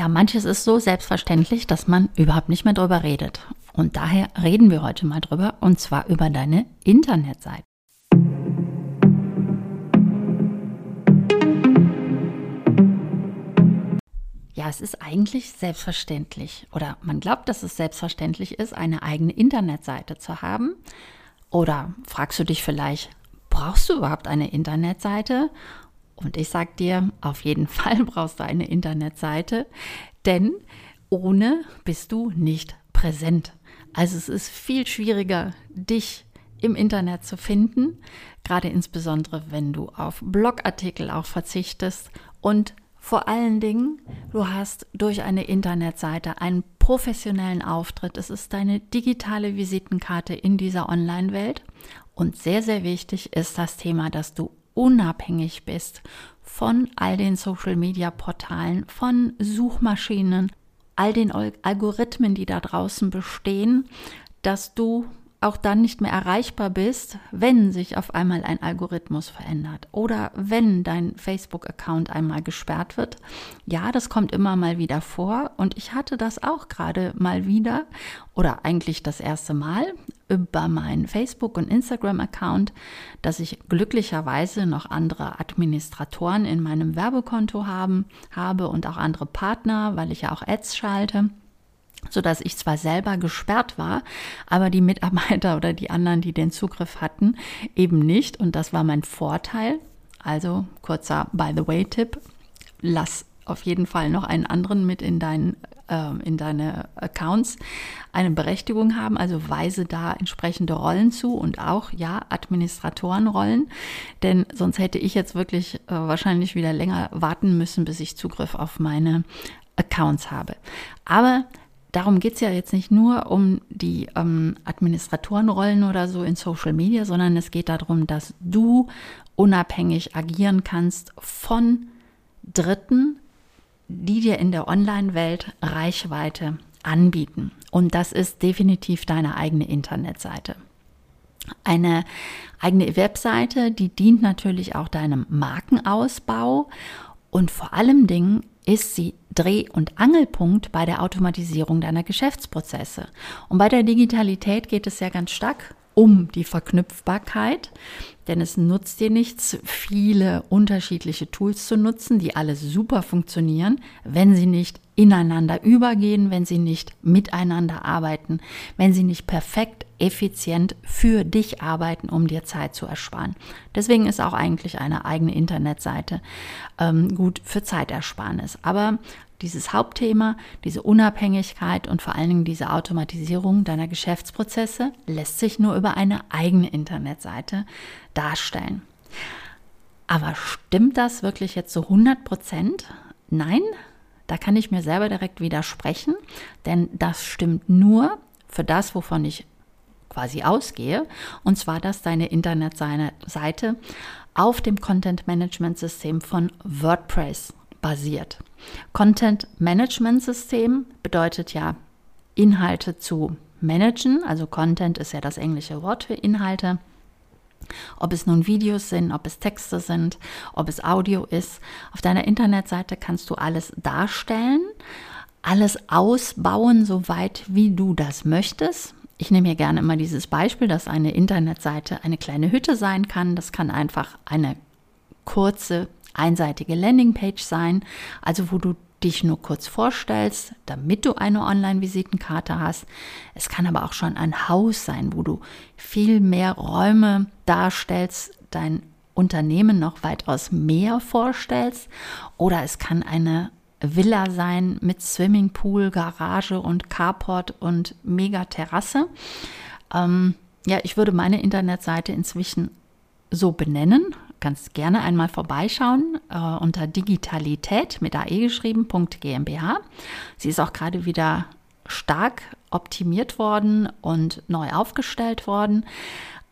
Ja, manches ist so selbstverständlich, dass man überhaupt nicht mehr drüber redet. Und daher reden wir heute mal drüber, und zwar über deine Internetseite. Ja, es ist eigentlich selbstverständlich oder man glaubt, dass es selbstverständlich ist, eine eigene Internetseite zu haben. Oder fragst du dich vielleicht, brauchst du überhaupt eine Internetseite? Und ich sage dir, auf jeden Fall brauchst du eine Internetseite, denn ohne bist du nicht präsent. Also es ist viel schwieriger, dich im Internet zu finden, gerade insbesondere wenn du auf Blogartikel auch verzichtest und vor allen Dingen, du hast durch eine Internetseite einen professionellen Auftritt. Es ist deine digitale Visitenkarte in dieser Online-Welt. Und sehr, sehr wichtig ist das Thema, dass du unabhängig bist von all den Social-Media-Portalen, von Suchmaschinen, all den Algorithmen, die da draußen bestehen, dass du auch dann nicht mehr erreichbar bist, wenn sich auf einmal ein Algorithmus verändert oder wenn dein Facebook-Account einmal gesperrt wird. Ja, das kommt immer mal wieder vor und ich hatte das auch gerade mal wieder oder eigentlich das erste Mal über meinen Facebook- und Instagram-Account, dass ich glücklicherweise noch andere Administratoren in meinem Werbekonto haben, habe und auch andere Partner, weil ich ja auch Ads schalte so dass ich zwar selber gesperrt war, aber die Mitarbeiter oder die anderen, die den Zugriff hatten, eben nicht. Und das war mein Vorteil. Also kurzer By the way Tipp: Lass auf jeden Fall noch einen anderen mit in deinen in deine Accounts eine Berechtigung haben, also weise da entsprechende Rollen zu und auch ja Administratorenrollen, denn sonst hätte ich jetzt wirklich äh, wahrscheinlich wieder länger warten müssen, bis ich Zugriff auf meine Accounts habe. Aber darum geht es ja jetzt nicht nur um die ähm, Administratorenrollen oder so in Social Media, sondern es geht darum, dass du unabhängig agieren kannst von Dritten, die dir in der Online-Welt Reichweite anbieten. Und das ist definitiv deine eigene Internetseite. Eine eigene Webseite, die dient natürlich auch deinem Markenausbau und vor allem Dingen ist sie Dreh- und Angelpunkt bei der Automatisierung deiner Geschäftsprozesse. Und bei der Digitalität geht es ja ganz stark um die Verknüpfbarkeit, denn es nutzt dir nichts, viele unterschiedliche Tools zu nutzen, die alle super funktionieren, wenn sie nicht ineinander übergehen, wenn sie nicht miteinander arbeiten, wenn sie nicht perfekt effizient für dich arbeiten, um dir Zeit zu ersparen. Deswegen ist auch eigentlich eine eigene Internetseite ähm, gut für Zeitersparnis. Aber dieses Hauptthema, diese Unabhängigkeit und vor allen Dingen diese Automatisierung deiner Geschäftsprozesse lässt sich nur über eine eigene Internetseite darstellen. Aber stimmt das wirklich jetzt zu 100 Prozent? Nein, da kann ich mir selber direkt widersprechen, denn das stimmt nur für das, wovon ich quasi ausgehe, und zwar, dass deine Internetseite auf dem Content Management System von WordPress basiert. Content Management System bedeutet ja, Inhalte zu managen. Also Content ist ja das englische Wort für Inhalte. Ob es nun Videos sind, ob es Texte sind, ob es Audio ist. Auf deiner Internetseite kannst du alles darstellen, alles ausbauen, soweit wie du das möchtest. Ich nehme hier gerne immer dieses Beispiel, dass eine Internetseite eine kleine Hütte sein kann. Das kann einfach eine kurze einseitige Landingpage sein, also wo du dich nur kurz vorstellst, damit du eine Online-Visitenkarte hast. Es kann aber auch schon ein Haus sein, wo du viel mehr Räume darstellst, dein Unternehmen noch weitaus mehr vorstellst. Oder es kann eine Villa sein mit Swimmingpool, Garage und Carport und mega Terrasse. Ähm, ja, ich würde meine Internetseite inzwischen so benennen kannst gerne einmal vorbeischauen äh, unter Digitalität mit AE geschrieben, .gmbH. Sie ist auch gerade wieder stark optimiert worden und neu aufgestellt worden.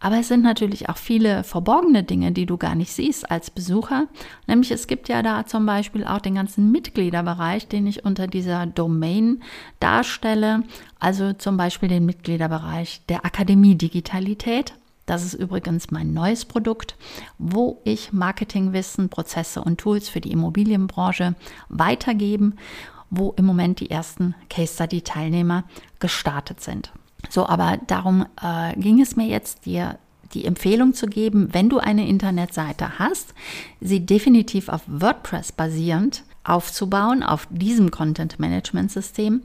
Aber es sind natürlich auch viele verborgene Dinge, die du gar nicht siehst als Besucher. Nämlich es gibt ja da zum Beispiel auch den ganzen Mitgliederbereich, den ich unter dieser Domain darstelle. Also zum Beispiel den Mitgliederbereich der Akademie Digitalität. Das ist übrigens mein neues Produkt, wo ich Marketingwissen, Prozesse und Tools für die Immobilienbranche weitergeben wo im Moment die ersten Case Study Teilnehmer gestartet sind. So, aber darum äh, ging es mir jetzt, dir die Empfehlung zu geben, wenn du eine Internetseite hast, sie definitiv auf WordPress basierend aufzubauen, auf diesem Content Management System,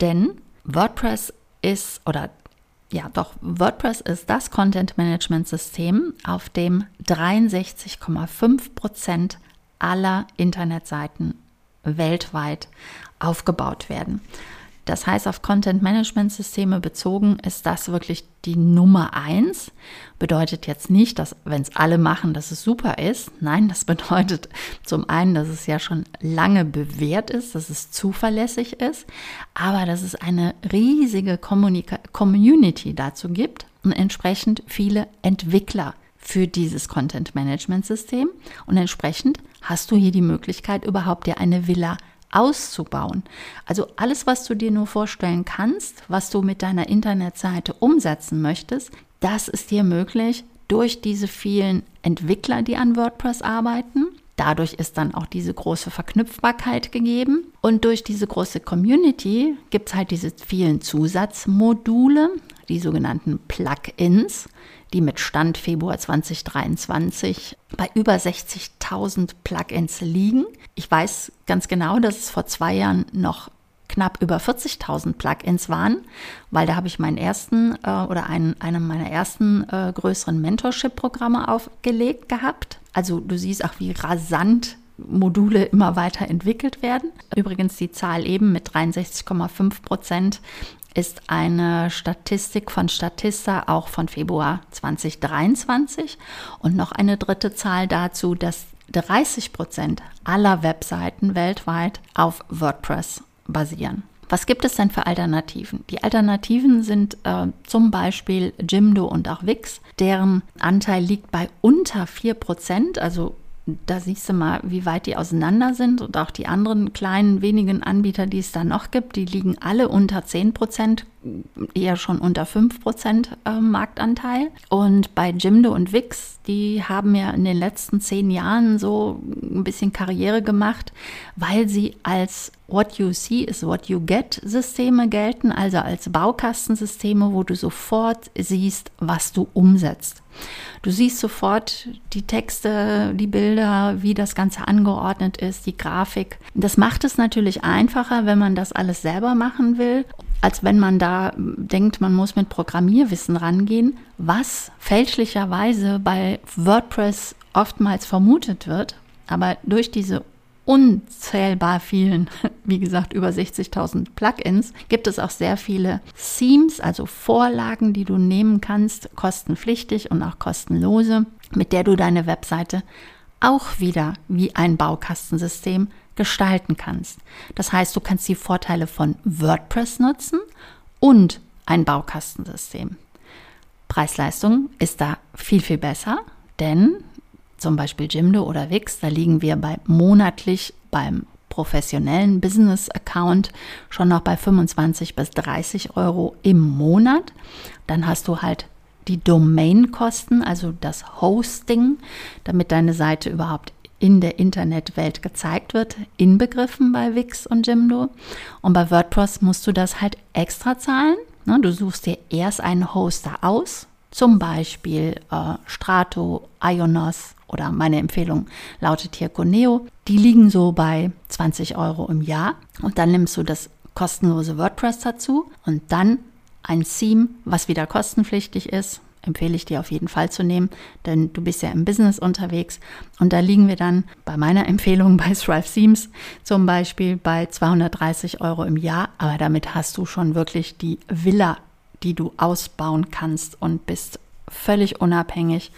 denn WordPress ist oder ja, doch WordPress ist das Content Management System, auf dem 63,5 Prozent aller Internetseiten weltweit aufgebaut werden. Das heißt, auf Content-Management-Systeme bezogen ist das wirklich die Nummer eins. Bedeutet jetzt nicht, dass wenn es alle machen, dass es super ist. Nein, das bedeutet zum einen, dass es ja schon lange bewährt ist, dass es zuverlässig ist, aber dass es eine riesige Kommunika Community dazu gibt und entsprechend viele Entwickler für dieses Content-Management-System. Und entsprechend hast du hier die Möglichkeit, überhaupt dir eine Villa auszubauen. Also alles, was du dir nur vorstellen kannst, was du mit deiner Internetseite umsetzen möchtest, das ist dir möglich durch diese vielen Entwickler, die an WordPress arbeiten. Dadurch ist dann auch diese große Verknüpfbarkeit gegeben. Und durch diese große Community gibt es halt diese vielen Zusatzmodule, die sogenannten Plugins, die mit Stand Februar 2023 bei über 60.000 Plugins liegen. Ich weiß ganz genau, dass es vor zwei Jahren noch knapp über 40.000 Plugins waren, weil da habe ich meinen ersten äh, oder einen, einem meiner ersten äh, größeren Mentorship-Programme aufgelegt gehabt. Also du siehst auch, wie rasant Module immer weiter entwickelt werden. Übrigens die Zahl eben mit 63,5 Prozent ist eine Statistik von Statista auch von Februar 2023 und noch eine dritte Zahl dazu, dass 30 Prozent aller Webseiten weltweit auf WordPress basieren. Was gibt es denn für Alternativen? Die Alternativen sind äh, zum Beispiel Jimdo und auch Wix, deren Anteil liegt bei unter 4 Prozent, also da siehst du mal, wie weit die auseinander sind und auch die anderen kleinen wenigen Anbieter, die es da noch gibt, die liegen alle unter 10 Prozent, eher schon unter 5 Prozent äh, Marktanteil. Und bei Jimdo und Wix, die haben ja in den letzten zehn Jahren so ein bisschen Karriere gemacht, weil sie als What you see is what you get Systeme gelten, also als Baukastensysteme, wo du sofort siehst, was du umsetzt. Du siehst sofort die Texte, die Bilder, wie das Ganze angeordnet ist, die Grafik. Das macht es natürlich einfacher, wenn man das alles selber machen will, als wenn man da denkt, man muss mit Programmierwissen rangehen, was fälschlicherweise bei WordPress oftmals vermutet wird. Aber durch diese unzählbar vielen, wie gesagt, über 60.000 Plugins, gibt es auch sehr viele Themes, also Vorlagen, die du nehmen kannst, kostenpflichtig und auch kostenlose, mit der du deine Webseite auch wieder wie ein Baukastensystem gestalten kannst. Das heißt, du kannst die Vorteile von WordPress nutzen und ein Baukastensystem. Preis-Leistung ist da viel, viel besser, denn zum Beispiel Jimdo oder Wix, da liegen wir bei monatlich beim professionellen Business-Account schon noch bei 25 bis 30 Euro im Monat. Dann hast du halt die Domain-Kosten, also das Hosting, damit deine Seite überhaupt in der Internetwelt gezeigt wird, inbegriffen bei Wix und Jimdo. Und bei WordPress musst du das halt extra zahlen. Ne, du suchst dir erst einen Hoster aus, zum Beispiel äh, Strato, Ionos oder meine Empfehlung lautet hier Coneo. Die liegen so bei 20 Euro im Jahr. Und dann nimmst du das kostenlose WordPress dazu und dann ein Theme, was wieder kostenpflichtig ist. Empfehle ich dir auf jeden Fall zu nehmen, denn du bist ja im Business unterwegs. Und da liegen wir dann bei meiner Empfehlung bei Thrive Themes zum Beispiel bei 230 Euro im Jahr. Aber damit hast du schon wirklich die Villa, die du ausbauen kannst und bist völlig unabhängig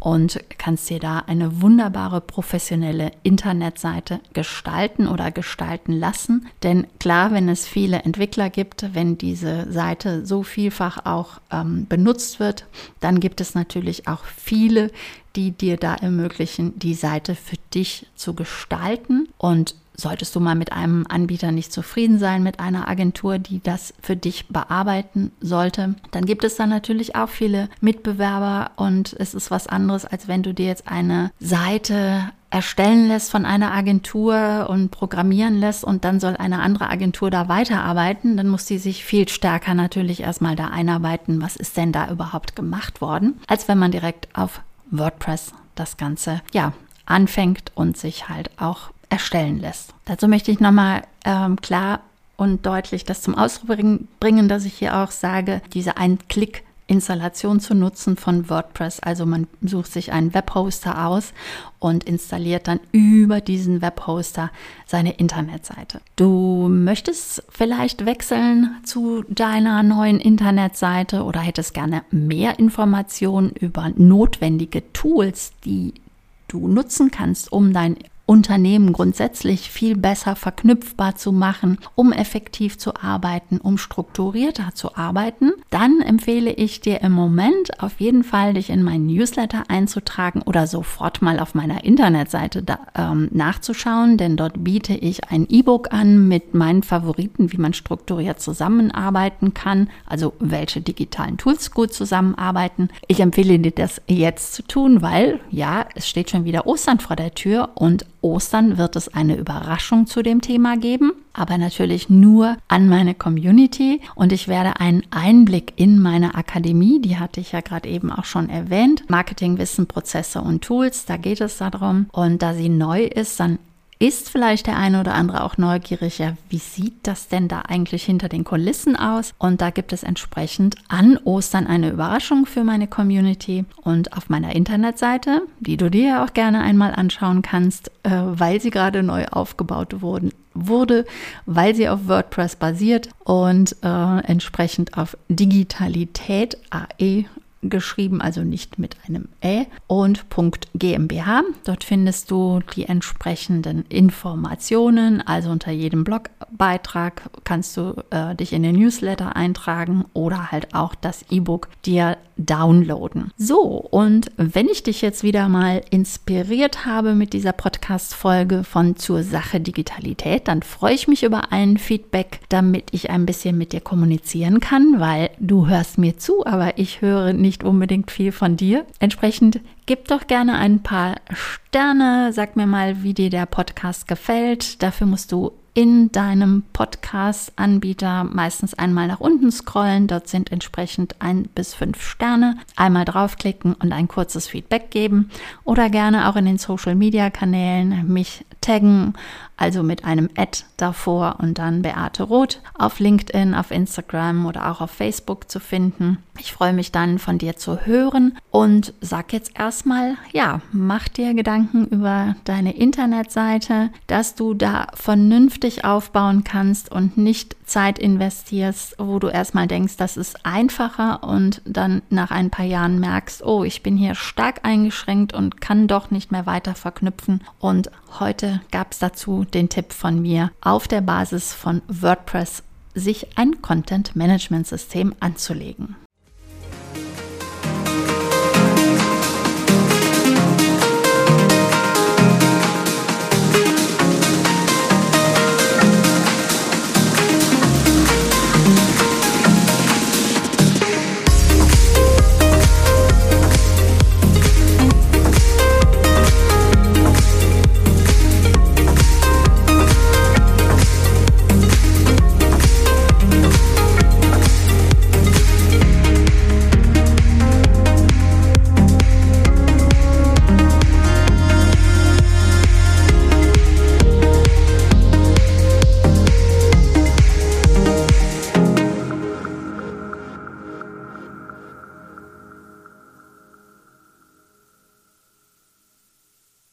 und kannst dir da eine wunderbare professionelle Internetseite gestalten oder gestalten lassen. Denn klar, wenn es viele Entwickler gibt, wenn diese Seite so vielfach auch ähm, benutzt wird, dann gibt es natürlich auch viele, die dir da ermöglichen, die Seite für dich zu gestalten. Und Solltest du mal mit einem Anbieter nicht zufrieden sein, mit einer Agentur, die das für dich bearbeiten sollte, dann gibt es da natürlich auch viele Mitbewerber und es ist was anderes, als wenn du dir jetzt eine Seite erstellen lässt von einer Agentur und programmieren lässt und dann soll eine andere Agentur da weiterarbeiten, dann muss die sich viel stärker natürlich erstmal da einarbeiten, was ist denn da überhaupt gemacht worden, als wenn man direkt auf WordPress das Ganze ja anfängt und sich halt auch erstellen lässt. Dazu möchte ich nochmal ähm, klar und deutlich das zum Ausdruck bringen, dass ich hier auch sage, diese Ein-Klick- Installation zu nutzen von WordPress. Also man sucht sich einen Webhoster aus und installiert dann über diesen Webhoster seine Internetseite. Du möchtest vielleicht wechseln zu deiner neuen Internetseite oder hättest gerne mehr Informationen über notwendige Tools, die du nutzen kannst, um dein Unternehmen grundsätzlich viel besser verknüpfbar zu machen, um effektiv zu arbeiten, um strukturierter zu arbeiten, dann empfehle ich dir im Moment auf jeden Fall, dich in meinen Newsletter einzutragen oder sofort mal auf meiner Internetseite da, ähm, nachzuschauen, denn dort biete ich ein E-Book an mit meinen Favoriten, wie man strukturiert zusammenarbeiten kann, also welche digitalen Tools gut zusammenarbeiten. Ich empfehle dir das jetzt zu tun, weil ja, es steht schon wieder Ostern vor der Tür und Ostern wird es eine Überraschung zu dem Thema geben, aber natürlich nur an meine Community. Und ich werde einen Einblick in meine Akademie, die hatte ich ja gerade eben auch schon erwähnt, Marketing, Wissen, Prozesse und Tools, da geht es darum. Und da sie neu ist, dann ist vielleicht der eine oder andere auch neugierig, ja, wie sieht das denn da eigentlich hinter den Kulissen aus? Und da gibt es entsprechend an Ostern eine Überraschung für meine Community. Und auf meiner Internetseite, die du dir auch gerne einmal anschauen kannst, äh, weil sie gerade neu aufgebaut wurden, wurde, weil sie auf WordPress basiert und äh, entsprechend auf Digitalität AE geschrieben, also nicht mit einem Ä und .gmbh. Dort findest du die entsprechenden Informationen, also unter jedem Blogbeitrag kannst du äh, dich in den Newsletter eintragen oder halt auch das E-Book dir downloaden. So, und wenn ich dich jetzt wieder mal inspiriert habe mit dieser Podcast-Folge von Zur Sache Digitalität, dann freue ich mich über ein Feedback, damit ich ein bisschen mit dir kommunizieren kann, weil du hörst mir zu, aber ich höre nicht nicht unbedingt viel von dir. Entsprechend gib doch gerne ein paar Sterne, sag mir mal, wie dir der Podcast gefällt. Dafür musst du in deinem Podcast-Anbieter meistens einmal nach unten scrollen. Dort sind entsprechend ein bis fünf Sterne. Einmal draufklicken und ein kurzes Feedback geben. Oder gerne auch in den Social-Media-Kanälen mich taggen, also mit einem Ad davor und dann Beate Roth auf LinkedIn, auf Instagram oder auch auf Facebook zu finden. Ich freue mich dann von dir zu hören und sag jetzt erstmal, ja, mach dir Gedanken über deine Internetseite, dass du da vernünftig aufbauen kannst und nicht Zeit investierst, wo du erstmal denkst, das ist einfacher und dann nach ein paar Jahren merkst, oh, ich bin hier stark eingeschränkt und kann doch nicht mehr weiter verknüpfen und heute gab es dazu den Tipp von mir, auf der Basis von WordPress sich ein Content-Management-System anzulegen.